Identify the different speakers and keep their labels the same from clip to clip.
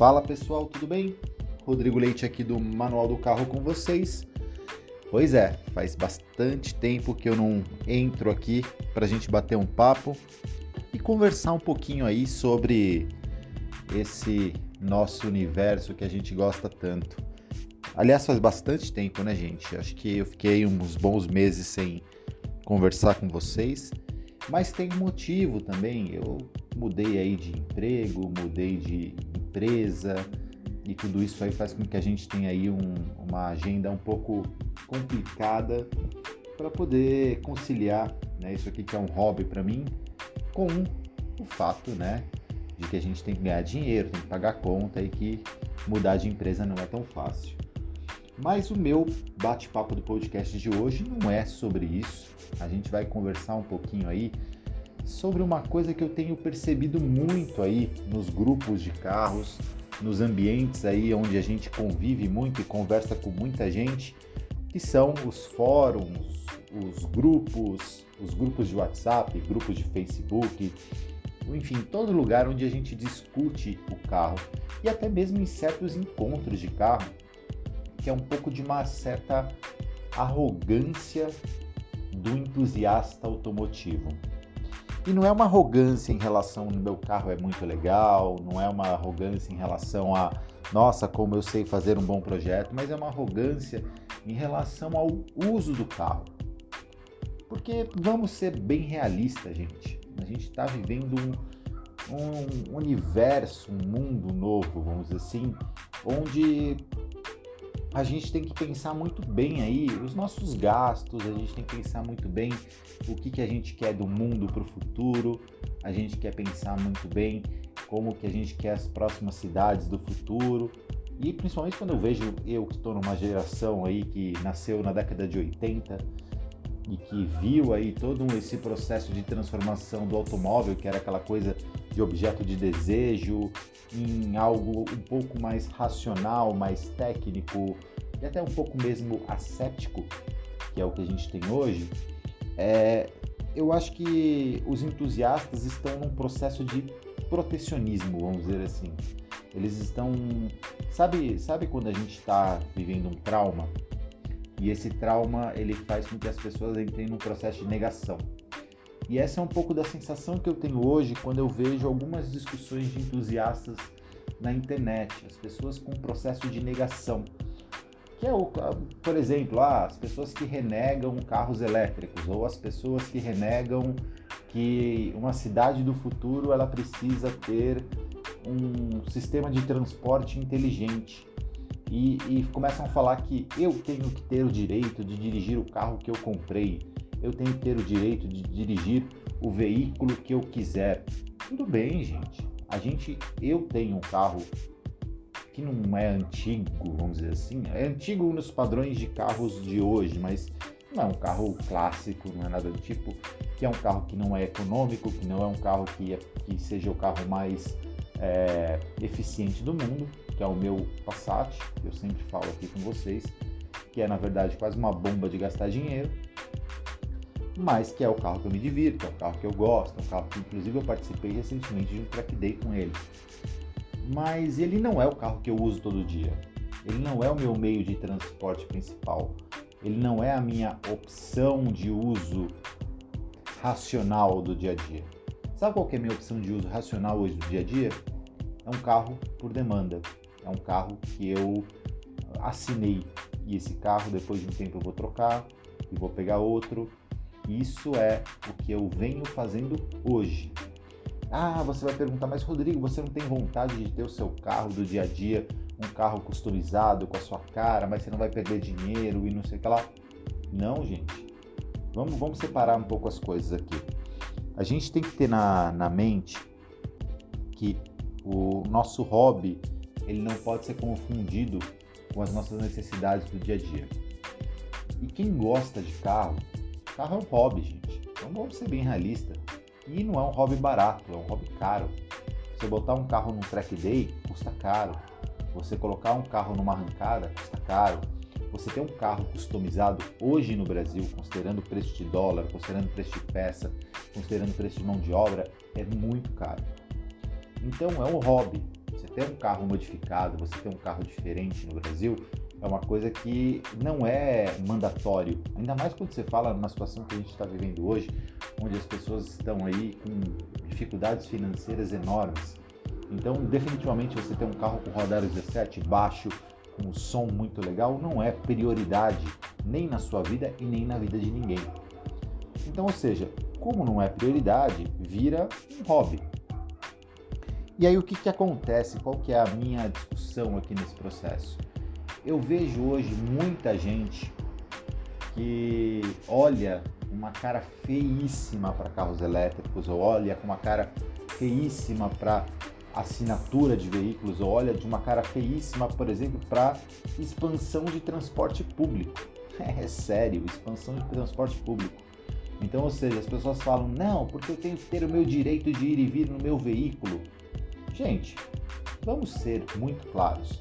Speaker 1: Fala pessoal, tudo bem? Rodrigo Leite aqui do Manual do Carro com vocês. Pois é, faz bastante tempo que eu não entro aqui para a gente bater um papo e conversar um pouquinho aí sobre esse nosso universo que a gente gosta tanto. Aliás, faz bastante tempo, né, gente? Acho que eu fiquei uns bons meses sem conversar com vocês, mas tem um motivo também. Eu mudei aí de emprego, mudei de empresa e tudo isso aí faz com que a gente tenha aí um, uma agenda um pouco complicada para poder conciliar, né, isso aqui que é um hobby para mim, com o fato, né, de que a gente tem que ganhar dinheiro, tem que pagar conta e que mudar de empresa não é tão fácil. Mas o meu bate-papo do podcast de hoje não é sobre isso. A gente vai conversar um pouquinho aí sobre uma coisa que eu tenho percebido muito aí nos grupos de carros, nos ambientes aí onde a gente convive muito e conversa com muita gente, que são os fóruns, os grupos, os grupos de WhatsApp, grupos de Facebook, enfim, todo lugar onde a gente discute o carro e até mesmo em certos encontros de carro, que é um pouco de uma certa arrogância do entusiasta automotivo. E não é uma arrogância em relação ao meu carro é muito legal, não é uma arrogância em relação a nossa, como eu sei fazer um bom projeto, mas é uma arrogância em relação ao uso do carro. Porque vamos ser bem realistas, gente. A gente está vivendo um, um universo, um mundo novo, vamos dizer assim, onde a gente tem que pensar muito bem aí os nossos gastos, a gente tem que pensar muito bem o que, que a gente quer do mundo para o futuro, a gente quer pensar muito bem como que a gente quer as próximas cidades do futuro. E principalmente quando eu vejo eu que estou numa geração aí que nasceu na década de 80 e que viu aí todo esse processo de transformação do automóvel, que era aquela coisa de objeto de desejo, em algo um pouco mais racional, mais técnico e até um pouco mesmo ascético, que é o que a gente tem hoje, é, eu acho que os entusiastas estão num processo de protecionismo, vamos dizer assim. Eles estão, sabe, sabe quando a gente está vivendo um trauma e esse trauma ele faz com que as pessoas entrem num processo de negação. E essa é um pouco da sensação que eu tenho hoje quando eu vejo algumas discussões de entusiastas na internet, as pessoas com um processo de negação. Que é o, por exemplo, ah, as pessoas que renegam carros elétricos ou as pessoas que renegam que uma cidade do futuro ela precisa ter um sistema de transporte inteligente. E, e, começam a falar que eu tenho que ter o direito de dirigir o carro que eu comprei, eu tenho que ter o direito de dirigir o veículo que eu quiser. Tudo bem, gente. A gente, eu tenho um carro que não é antigo, vamos dizer assim. É antigo nos padrões de carros de hoje, mas não é um carro clássico, não é nada do tipo. Que é um carro que não é econômico, que não é um carro que, é, que seja o carro mais é, eficiente do mundo, que é o meu Passat, que eu sempre falo aqui com vocês, que é na verdade quase uma bomba de gastar dinheiro mas que é o carro que eu me divirto, é o carro que eu gosto, é o carro que inclusive eu participei recentemente de um track day com ele. Mas ele não é o carro que eu uso todo dia. Ele não é o meu meio de transporte principal. Ele não é a minha opção de uso racional do dia a dia. Sabe qual é a minha opção de uso racional hoje do dia a dia? É um carro por demanda. É um carro que eu assinei. E esse carro, depois de um tempo, eu vou trocar e vou pegar outro isso é o que eu venho fazendo hoje. Ah, você vai perguntar, mas Rodrigo, você não tem vontade de ter o seu carro do dia a dia, um carro customizado com a sua cara, mas você não vai perder dinheiro e não sei o que lá? Não, gente. Vamos, vamos separar um pouco as coisas aqui. A gente tem que ter na, na mente que o nosso hobby ele não pode ser confundido com as nossas necessidades do dia a dia. E quem gosta de carro Carro é um hobby, gente. Então vamos ser bem realistas. E não é um hobby barato, é um hobby caro. Você botar um carro num track day custa caro. Você colocar um carro numa arrancada custa caro. Você ter um carro customizado hoje no Brasil, considerando o preço de dólar, considerando o preço de peça, considerando o preço de mão de obra, é muito caro. Então é um hobby. Ter um carro modificado, você ter um carro diferente no Brasil, é uma coisa que não é mandatório. Ainda mais quando você fala numa situação que a gente está vivendo hoje, onde as pessoas estão aí com dificuldades financeiras enormes. Então, definitivamente, você ter um carro com rodar 17 baixo, com um som muito legal, não é prioridade nem na sua vida e nem na vida de ninguém. Então, ou seja, como não é prioridade, vira um hobby. E aí o que, que acontece? Qual que é a minha discussão aqui nesse processo? Eu vejo hoje muita gente que olha uma cara feíssima para carros elétricos, ou olha com uma cara feíssima para assinatura de veículos, ou olha de uma cara feíssima, por exemplo, para expansão de transporte público. É sério, expansão de transporte público. Então, ou seja, as pessoas falam, não, porque eu tenho que ter o meu direito de ir e vir no meu veículo. Gente, vamos ser muito claros.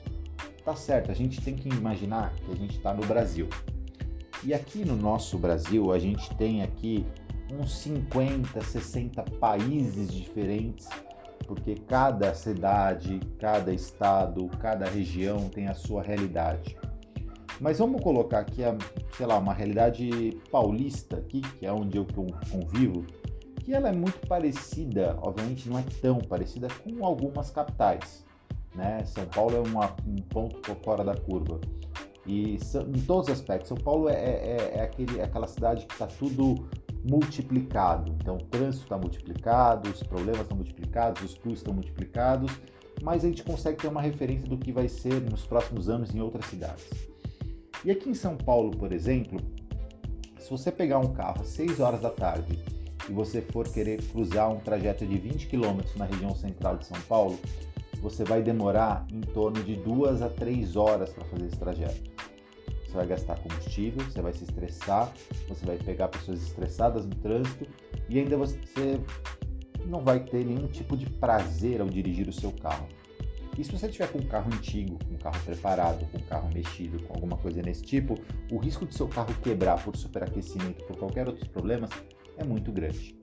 Speaker 1: Tá certo, a gente tem que imaginar que a gente está no Brasil. E aqui no nosso Brasil, a gente tem aqui uns 50, 60 países diferentes, porque cada cidade, cada estado, cada região tem a sua realidade. Mas vamos colocar aqui, a, sei lá, uma realidade paulista aqui, que é onde eu convivo, que ela é muito parecida, obviamente não é tão parecida com algumas capitais. Né? São Paulo é uma, um ponto fora da curva. E em todos os aspectos. São Paulo é, é, é aquele, é aquela cidade que está tudo multiplicado. Então, o trânsito está multiplicado, os problemas estão multiplicados, os custos estão multiplicados, mas a gente consegue ter uma referência do que vai ser nos próximos anos em outras cidades. E aqui em São Paulo, por exemplo, se você pegar um carro às 6 horas da tarde e você for querer cruzar um trajeto de 20 km na região central de São Paulo, você vai demorar em torno de duas a três horas para fazer esse trajeto. Você vai gastar combustível, você vai se estressar, você vai pegar pessoas estressadas no trânsito e ainda você não vai ter nenhum tipo de prazer ao dirigir o seu carro. E se você tiver com um carro antigo, com um carro preparado, com um carro mexido, com alguma coisa nesse tipo, o risco de seu carro quebrar por superaquecimento, por qualquer outros problemas, é muito grande.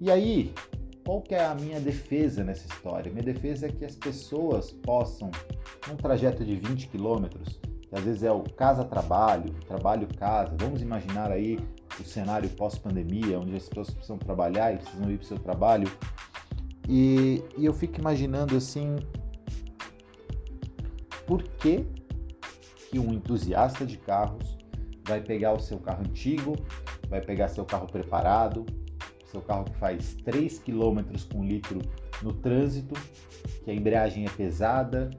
Speaker 1: E aí, qual que é a minha defesa nessa história? Minha defesa é que as pessoas possam, num trajeto de 20 quilômetros, que às vezes é o casa-trabalho, trabalho-casa, vamos imaginar aí o cenário pós-pandemia, onde as pessoas precisam trabalhar e precisam ir para o seu trabalho. E, e eu fico imaginando assim, por que, que um entusiasta de carros vai pegar o seu carro antigo, vai pegar seu carro preparado, seu carro que faz 3 km com litro no trânsito, que a embreagem é pesada,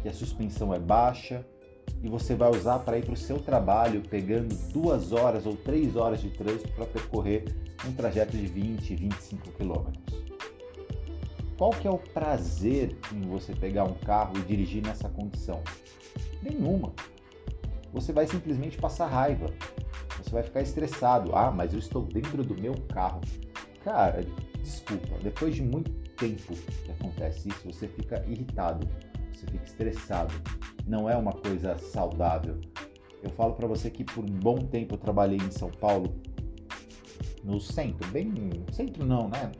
Speaker 1: que a suspensão é baixa, e você vai usar para ir para o seu trabalho pegando duas horas ou três horas de trânsito para percorrer um trajeto de 20, 25 quilômetros. Qual que é o prazer em você pegar um carro e dirigir nessa condição? Nenhuma. Você vai simplesmente passar raiva. Você vai ficar estressado. Ah, mas eu estou dentro do meu carro. Cara, desculpa, depois de muito tempo que acontece isso, você fica irritado, você fica estressado. Não é uma coisa saudável. Eu falo para você que por um bom tempo eu trabalhei em São Paulo, no centro, bem centro não, né?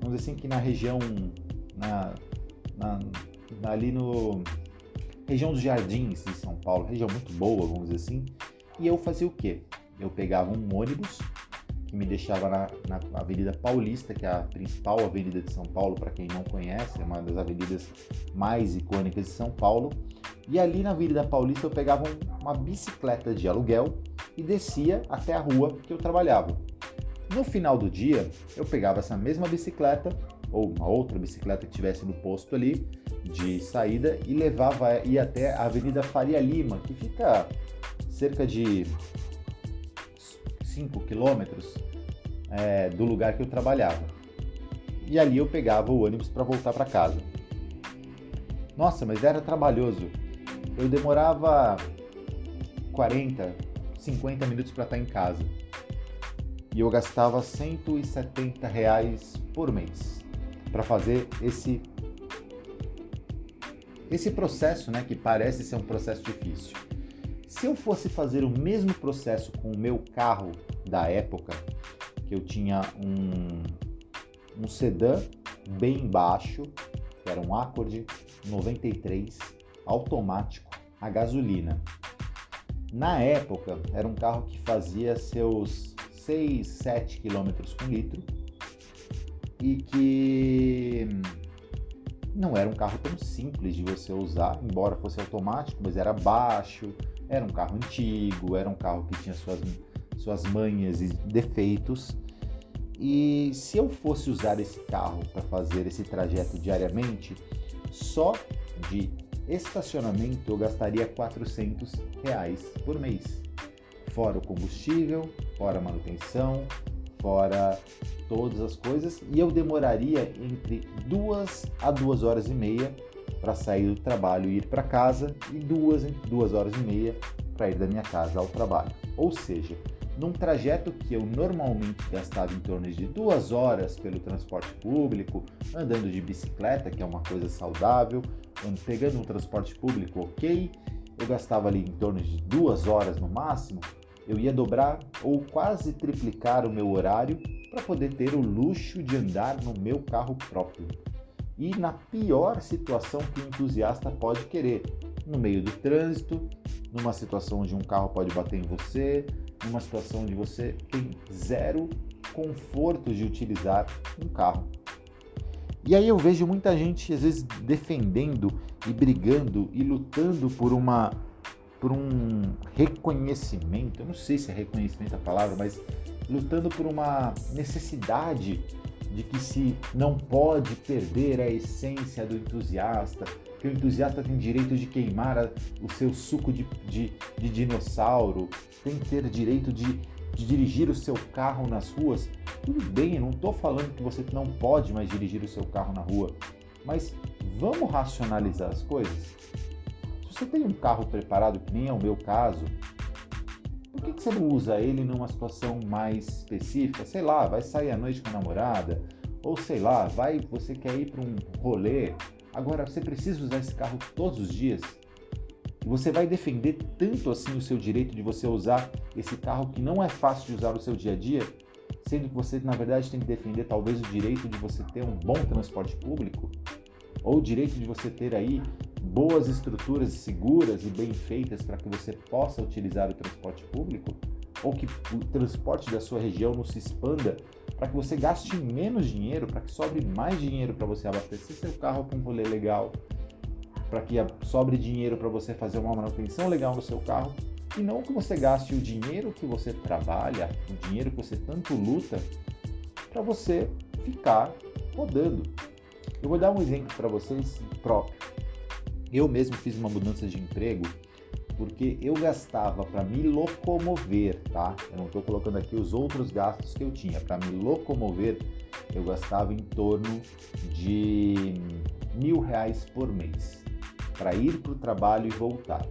Speaker 1: Vamos dizer assim que na região, na, na, ali no região dos Jardins de São Paulo, região muito boa, vamos dizer assim. E eu fazia o quê? Eu pegava um ônibus que me deixava na, na, Avenida Paulista, que é a principal avenida de São Paulo, para quem não conhece, é uma das avenidas mais icônicas de São Paulo. E ali na Avenida Paulista eu pegava uma bicicleta de aluguel e descia até a rua que eu trabalhava. No final do dia, eu pegava essa mesma bicicleta ou uma outra bicicleta que tivesse no posto ali de saída e levava ia até a Avenida Faria Lima, que fica cerca de 5 quilômetros é, do lugar que eu trabalhava. E ali eu pegava o ônibus para voltar para casa. Nossa, mas era trabalhoso. Eu demorava 40, 50 minutos para estar em casa. E eu gastava 170 reais por mês para fazer esse esse processo, né, que parece ser um processo difícil. Se eu fosse fazer o mesmo processo com o meu carro da época, que eu tinha um, um sedã bem baixo, que era um Accord 93 automático a gasolina. Na época, era um carro que fazia seus 6, 7 km por litro e que não era um carro tão simples de você usar, embora fosse automático, mas era baixo, era um carro antigo, era um carro que tinha suas, suas manhas e defeitos. E se eu fosse usar esse carro para fazer esse trajeto diariamente, só de estacionamento eu gastaria 400 reais por mês, fora o combustível, fora a manutenção, fora todas as coisas, e eu demoraria entre duas a duas horas e meia para sair do trabalho e ir para casa, e duas, duas horas e meia para ir da minha casa ao trabalho. Ou seja, num trajeto que eu normalmente gastava em torno de duas horas pelo transporte público, andando de bicicleta, que é uma coisa saudável, pegando um transporte público ok, eu gastava ali em torno de duas horas no máximo, eu ia dobrar ou quase triplicar o meu horário para poder ter o luxo de andar no meu carro próprio. E na pior situação que o entusiasta pode querer, no meio do trânsito, numa situação onde um carro pode bater em você, numa situação onde você tem zero conforto de utilizar um carro. E aí eu vejo muita gente às vezes defendendo e brigando e lutando por uma por um reconhecimento, eu não sei se é reconhecimento a palavra, mas lutando por uma necessidade de que se não pode perder a essência do entusiasta, que o entusiasta tem direito de queimar o seu suco de, de, de, dinossauro, tem que ter direito de, de dirigir o seu carro nas ruas. Tudo bem, eu não estou falando que você não pode mais dirigir o seu carro na rua, mas vamos racionalizar as coisas. Se você tem um carro preparado, que nem é o meu caso, por que, que você não usa ele numa situação mais específica? Sei lá, vai sair à noite com a namorada, ou sei lá, vai, você quer ir para um rolê, Agora, você precisa usar esse carro todos os dias? Você vai defender tanto assim o seu direito de você usar esse carro que não é fácil de usar no seu dia a dia, sendo que você, na verdade, tem que defender talvez o direito de você ter um bom transporte público? Ou o direito de você ter aí boas estruturas seguras e bem feitas para que você possa utilizar o transporte público? Ou que o transporte da sua região não se expanda para que você gaste menos dinheiro, para que sobre mais dinheiro para você abastecer seu carro com um rolê legal, para que sobre dinheiro para você fazer uma manutenção legal no seu carro e não que você gaste o dinheiro que você trabalha, o dinheiro que você tanto luta, para você ficar rodando. Eu vou dar um exemplo para vocês próprio. Eu mesmo fiz uma mudança de emprego porque eu gastava para me locomover, tá? Eu não estou colocando aqui os outros gastos que eu tinha. Para me locomover, eu gastava em torno de mil reais por mês para ir para o trabalho e voltar.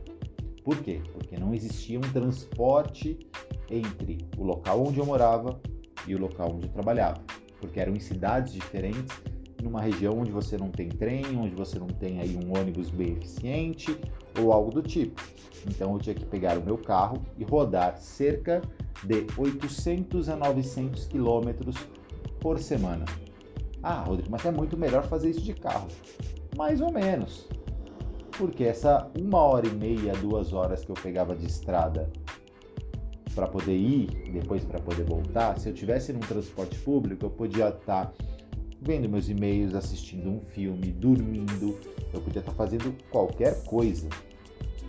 Speaker 1: Por quê? Porque não existia um transporte entre o local onde eu morava e o local onde eu trabalhava, porque eram em cidades diferentes numa região onde você não tem trem, onde você não tem aí um ônibus bem eficiente ou algo do tipo. Então eu tinha que pegar o meu carro e rodar cerca de 800 a 900 quilômetros por semana. Ah, Rodrigo, mas é muito melhor fazer isso de carro. Mais ou menos. Porque essa uma hora e meia, duas horas que eu pegava de estrada para poder ir, depois para poder voltar, se eu tivesse num transporte público, eu podia estar tá vendo meus e-mails, assistindo um filme, dormindo, eu podia estar fazendo qualquer coisa,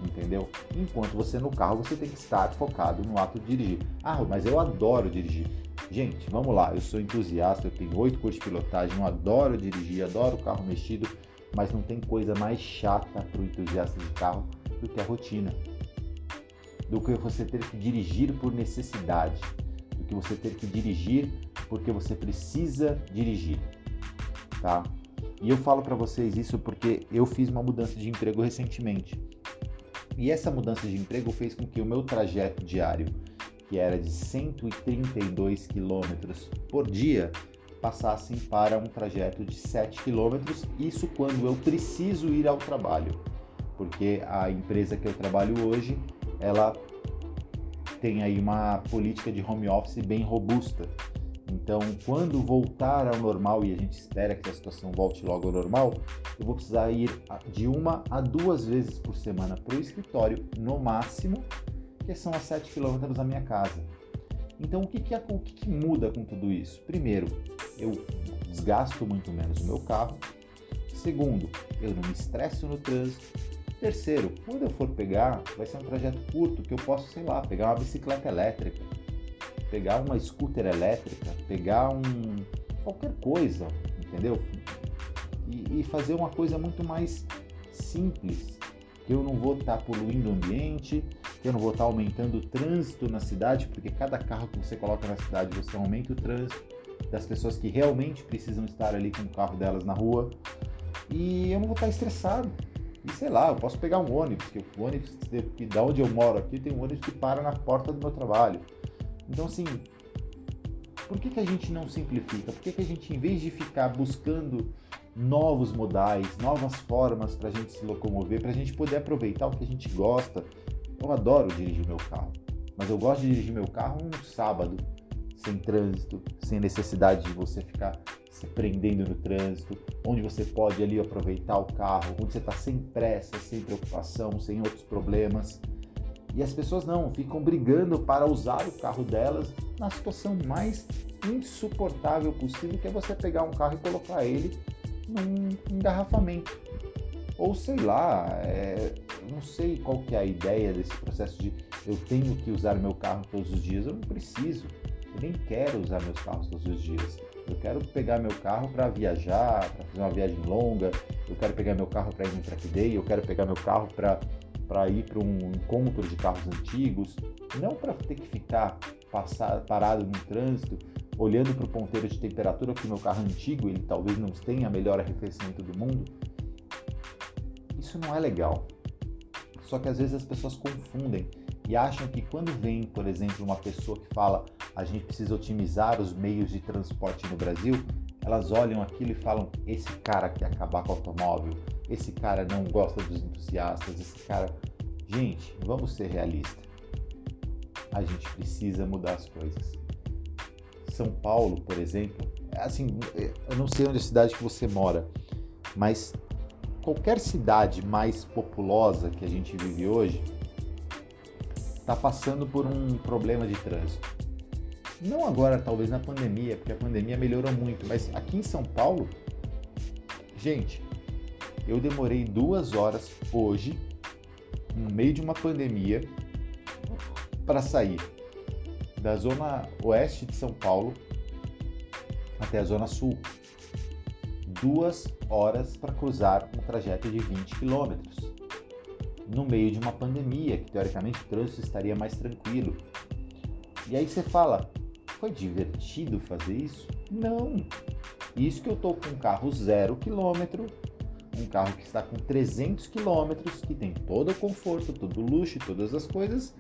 Speaker 1: entendeu? Enquanto você no carro, você tem que estar focado no ato de dirigir. Ah, mas eu adoro dirigir. Gente, vamos lá, eu sou entusiasta, eu tenho oito cursos de pilotagem, eu adoro dirigir, adoro carro mexido, mas não tem coisa mais chata para o entusiasta de carro do que a rotina. Do que você ter que dirigir por necessidade, do que você ter que dirigir porque você precisa dirigir tá? E eu falo para vocês isso porque eu fiz uma mudança de emprego recentemente. E essa mudança de emprego fez com que o meu trajeto diário, que era de 132 quilômetros por dia, passasse para um trajeto de 7 quilômetros, isso quando eu preciso ir ao trabalho, porque a empresa que eu trabalho hoje, ela tem aí uma política de home office bem robusta. Então, quando voltar ao normal e a gente espera que a situação volte logo ao normal, eu vou precisar ir de uma a duas vezes por semana para o escritório, no máximo, que são a 7 quilômetros da minha casa. Então, o que, que, o que, que muda com tudo isso? Primeiro, eu desgasto muito menos o meu carro. Segundo, eu não me estresso no trânsito. Terceiro, quando eu for pegar, vai ser um trajeto curto que eu posso, sei lá, pegar uma bicicleta elétrica, pegar uma scooter elétrica, pegar um qualquer coisa, entendeu? E, e fazer uma coisa muito mais simples, que eu não vou estar tá poluindo o ambiente, que eu não vou estar tá aumentando o trânsito na cidade, porque cada carro que você coloca na cidade você aumenta o trânsito das pessoas que realmente precisam estar ali com o carro delas na rua. E eu não vou estar tá estressado. E sei lá, eu posso pegar um ônibus, que o ônibus que da onde eu moro aqui tem um ônibus que para na porta do meu trabalho. Então assim, por que, que a gente não simplifica? Por que, que a gente, em vez de ficar buscando novos modais, novas formas para a gente se locomover, para a gente poder aproveitar o que a gente gosta? Eu adoro dirigir meu carro, mas eu gosto de dirigir meu carro um sábado, sem trânsito, sem necessidade de você ficar se prendendo no trânsito, onde você pode ali aproveitar o carro, onde você está sem pressa, sem preocupação, sem outros problemas. E as pessoas não, ficam brigando para usar o carro delas na situação mais insuportável possível, que é você pegar um carro e colocar ele num engarrafamento. Ou sei lá, é, não sei qual que é a ideia desse processo de eu tenho que usar meu carro todos os dias, eu não preciso. Eu nem quero usar meus carros todos os dias. Eu quero pegar meu carro para viajar, para fazer uma viagem longa. Eu quero pegar meu carro para ir no track day. Eu quero pegar meu carro para ir para um encontro de carros antigos. Não para ter que ficar passar, parado no trânsito, olhando para o ponteiro de temperatura que meu carro é antigo, ele talvez não tenha a melhor arrefecimento do mundo. Isso não é legal. Só que às vezes as pessoas confundem e acham que quando vem, por exemplo, uma pessoa que fala a gente precisa otimizar os meios de transporte no Brasil, elas olham aquilo e falam: esse cara quer acabar com o automóvel, esse cara não gosta dos entusiastas, esse cara. Gente, vamos ser realistas. A gente precisa mudar as coisas. São Paulo, por exemplo, assim, eu não sei onde é a cidade que você mora, mas qualquer cidade mais populosa que a gente vive hoje, está passando por um problema de trânsito. Não agora, talvez na pandemia, porque a pandemia melhorou muito, mas aqui em São Paulo, gente, eu demorei duas horas hoje, no meio de uma pandemia, para sair da zona oeste de São Paulo até a zona sul. Duas horas para cruzar um trajeto de 20 quilômetros no meio de uma pandemia, que teoricamente o trânsito estaria mais tranquilo. E aí você fala, foi divertido fazer isso? Não. Isso que eu estou com um carro zero quilômetro, um carro que está com 300 quilômetros, que tem todo o conforto, todo o luxo, todas as coisas.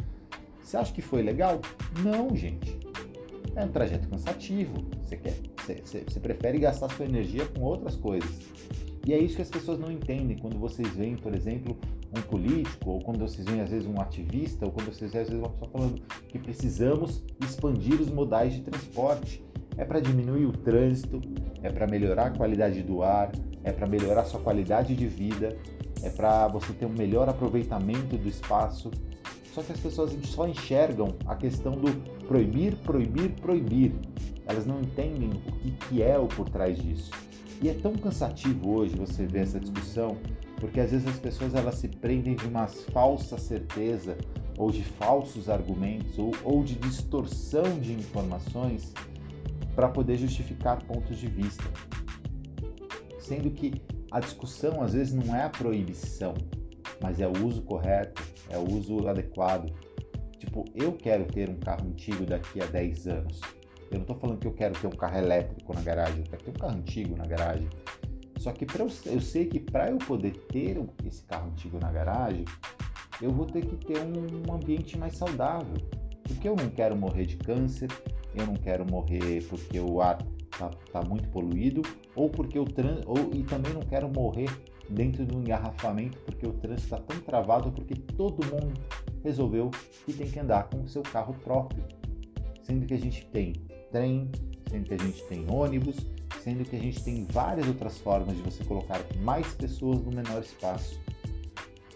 Speaker 1: Você acha que foi legal? Não, gente. É um trajeto cansativo. Você quer, você, você prefere gastar sua energia com outras coisas. E é isso que as pessoas não entendem quando vocês veem, por exemplo, um político, ou quando vocês veem às vezes um ativista, ou quando vocês veem às vezes uma pessoa falando que precisamos expandir os modais de transporte. É para diminuir o trânsito, é para melhorar a qualidade do ar, é para melhorar a sua qualidade de vida, é para você ter um melhor aproveitamento do espaço. Só que as pessoas só enxergam a questão do proibir, proibir, proibir. Elas não entendem o que, que é o por trás disso. E é tão cansativo hoje você ver essa discussão porque às vezes as pessoas elas se prendem de uma falsa certeza ou de falsos argumentos ou, ou de distorção de informações para poder justificar pontos de vista. Sendo que a discussão às vezes não é a proibição, mas é o uso correto, é o uso adequado. Tipo, eu quero ter um carro antigo daqui a 10 anos. Eu não estou falando que eu quero ter um carro elétrico na garagem, eu quero ter um carro antigo na garagem. Só que eu, eu sei que para eu poder ter esse carro antigo na garagem, eu vou ter que ter um ambiente mais saudável. Porque eu não quero morrer de câncer, eu não quero morrer porque o ar está tá muito poluído, ou porque o trânsito, e também não quero morrer dentro do engarrafamento porque o trânsito está tão travado porque todo mundo resolveu que tem que andar com o seu carro próprio. Sendo que a gente tem trem, sendo que a gente tem ônibus, sendo que a gente tem várias outras formas de você colocar mais pessoas no menor espaço.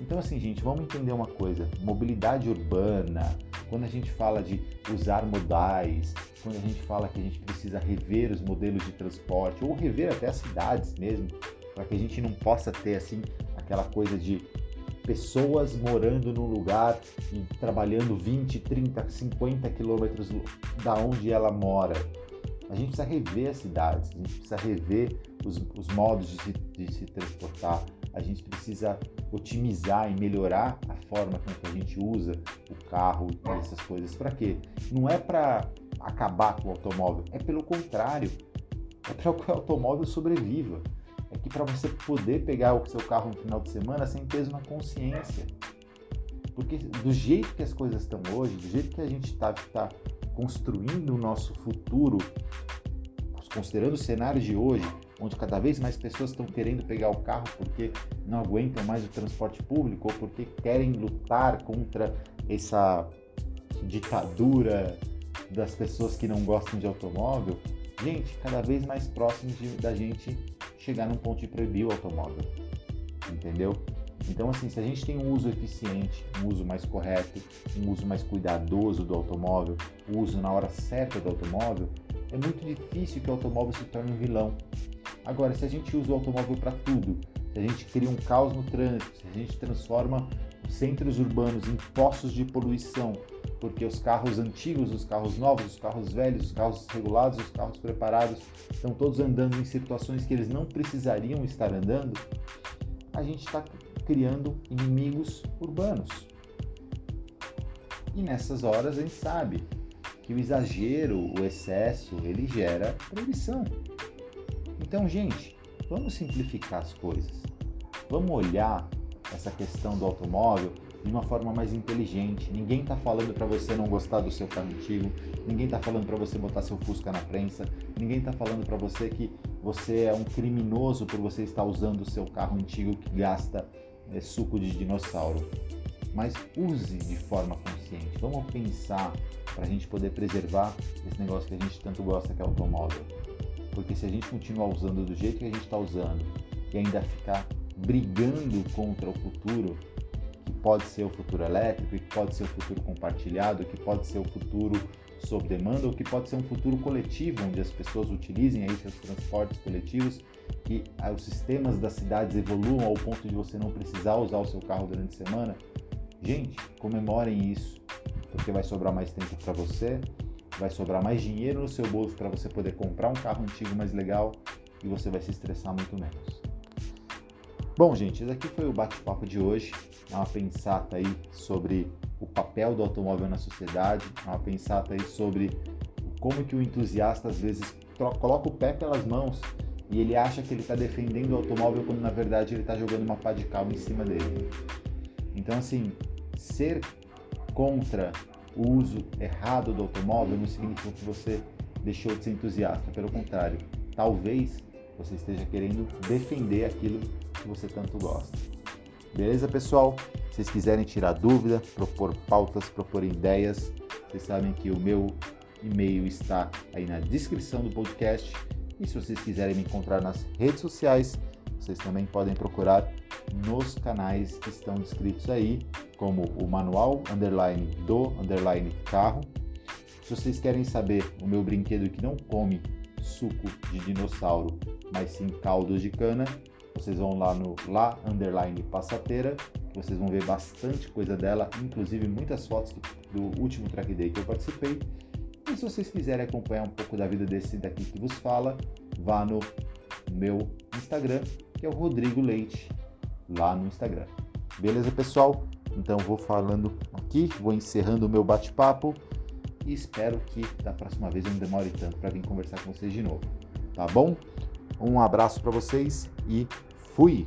Speaker 1: Então, assim, gente, vamos entender uma coisa: mobilidade urbana, quando a gente fala de usar modais, quando a gente fala que a gente precisa rever os modelos de transporte, ou rever até as cidades mesmo, para que a gente não possa ter, assim, aquela coisa de pessoas morando num lugar e trabalhando 20, 30, 50 quilômetros da onde ela mora. A gente precisa rever as cidades, a gente precisa rever os, os modos de se, de se transportar, a gente precisa otimizar e melhorar a forma com que a gente usa o carro e essas coisas. Para quê? Não é para acabar com o automóvel, é pelo contrário, é para que o automóvel sobreviva. É que para você poder pegar o seu carro no final de semana sem peso na consciência. Porque do jeito que as coisas estão hoje, do jeito que a gente está tá construindo o nosso futuro, considerando o cenário de hoje, onde cada vez mais pessoas estão querendo pegar o carro porque não aguentam mais o transporte público ou porque querem lutar contra essa ditadura das pessoas que não gostam de automóvel, gente, cada vez mais próximo de, da gente chegar num ponto de proibir o automóvel. Entendeu? Então, assim, se a gente tem um uso eficiente, um uso mais correto, um uso mais cuidadoso do automóvel, o uso na hora certa do automóvel, é muito difícil que o automóvel se torne um vilão. Agora, se a gente usa o automóvel para tudo, se a gente cria um caos no trânsito, se a gente transforma os centros urbanos em poços de poluição, porque os carros antigos, os carros novos, os carros velhos, os carros regulados, os carros preparados estão todos andando em situações que eles não precisariam estar andando, a gente está criando inimigos urbanos. E nessas horas a gente sabe que o exagero, o excesso, ele gera proibição. Então, gente, vamos simplificar as coisas. Vamos olhar essa questão do automóvel de uma forma mais inteligente. Ninguém está falando para você não gostar do seu carro antigo, ninguém está falando para você botar seu Fusca na prensa, ninguém está falando para você que você é um criminoso por você estar usando o seu carro antigo que gasta é, suco de dinossauro. Mas use de forma consciente. Vamos pensar para a gente poder preservar esse negócio que a gente tanto gosta que é automóvel. Porque se a gente continuar usando do jeito que a gente está usando e ainda ficar brigando contra o futuro, que pode ser o futuro elétrico, que pode ser o futuro compartilhado, que pode ser o futuro sob demanda, ou que pode ser um futuro coletivo, onde as pessoas utilizem aí seus transportes coletivos, que ah, os sistemas das cidades evoluam ao ponto de você não precisar usar o seu carro durante a semana. Gente, comemorem isso, porque vai sobrar mais tempo para você, vai sobrar mais dinheiro no seu bolso para você poder comprar um carro antigo mais legal e você vai se estressar muito menos. Bom, gente, esse aqui foi o bate-papo de hoje. É uma pensata aí sobre o papel do automóvel na sociedade, é uma pensata aí sobre como que o entusiasta às vezes coloca o pé pelas mãos e ele acha que ele está defendendo o automóvel quando na verdade ele está jogando uma pá de cal em cima dele. Então, assim, ser contra o uso errado do automóvel não significa que você deixou de ser entusiasta. Pelo contrário, talvez você esteja querendo defender aquilo que você tanto gosta. Beleza, pessoal? Se vocês quiserem tirar dúvida, propor pautas, propor ideias, vocês sabem que o meu e-mail está aí na descrição do podcast. E se vocês quiserem me encontrar nas redes sociais, vocês também podem procurar nos canais que estão descritos aí, como o manual underline do underline carro. Se vocês querem saber o meu brinquedo que não come suco de dinossauro, mas sim caldos de cana, vocês vão lá no lá underline passateira, vocês vão ver bastante coisa dela, inclusive muitas fotos do último track day que eu participei. E se vocês quiserem acompanhar um pouco da vida desse daqui que vos fala, vá no meu Instagram, que é o Rodrigo Leite, lá no Instagram. Beleza, pessoal? Então vou falando aqui, vou encerrando o meu bate-papo e espero que da próxima vez eu não demore tanto para vir conversar com vocês de novo. Tá bom? Um abraço para vocês e fui!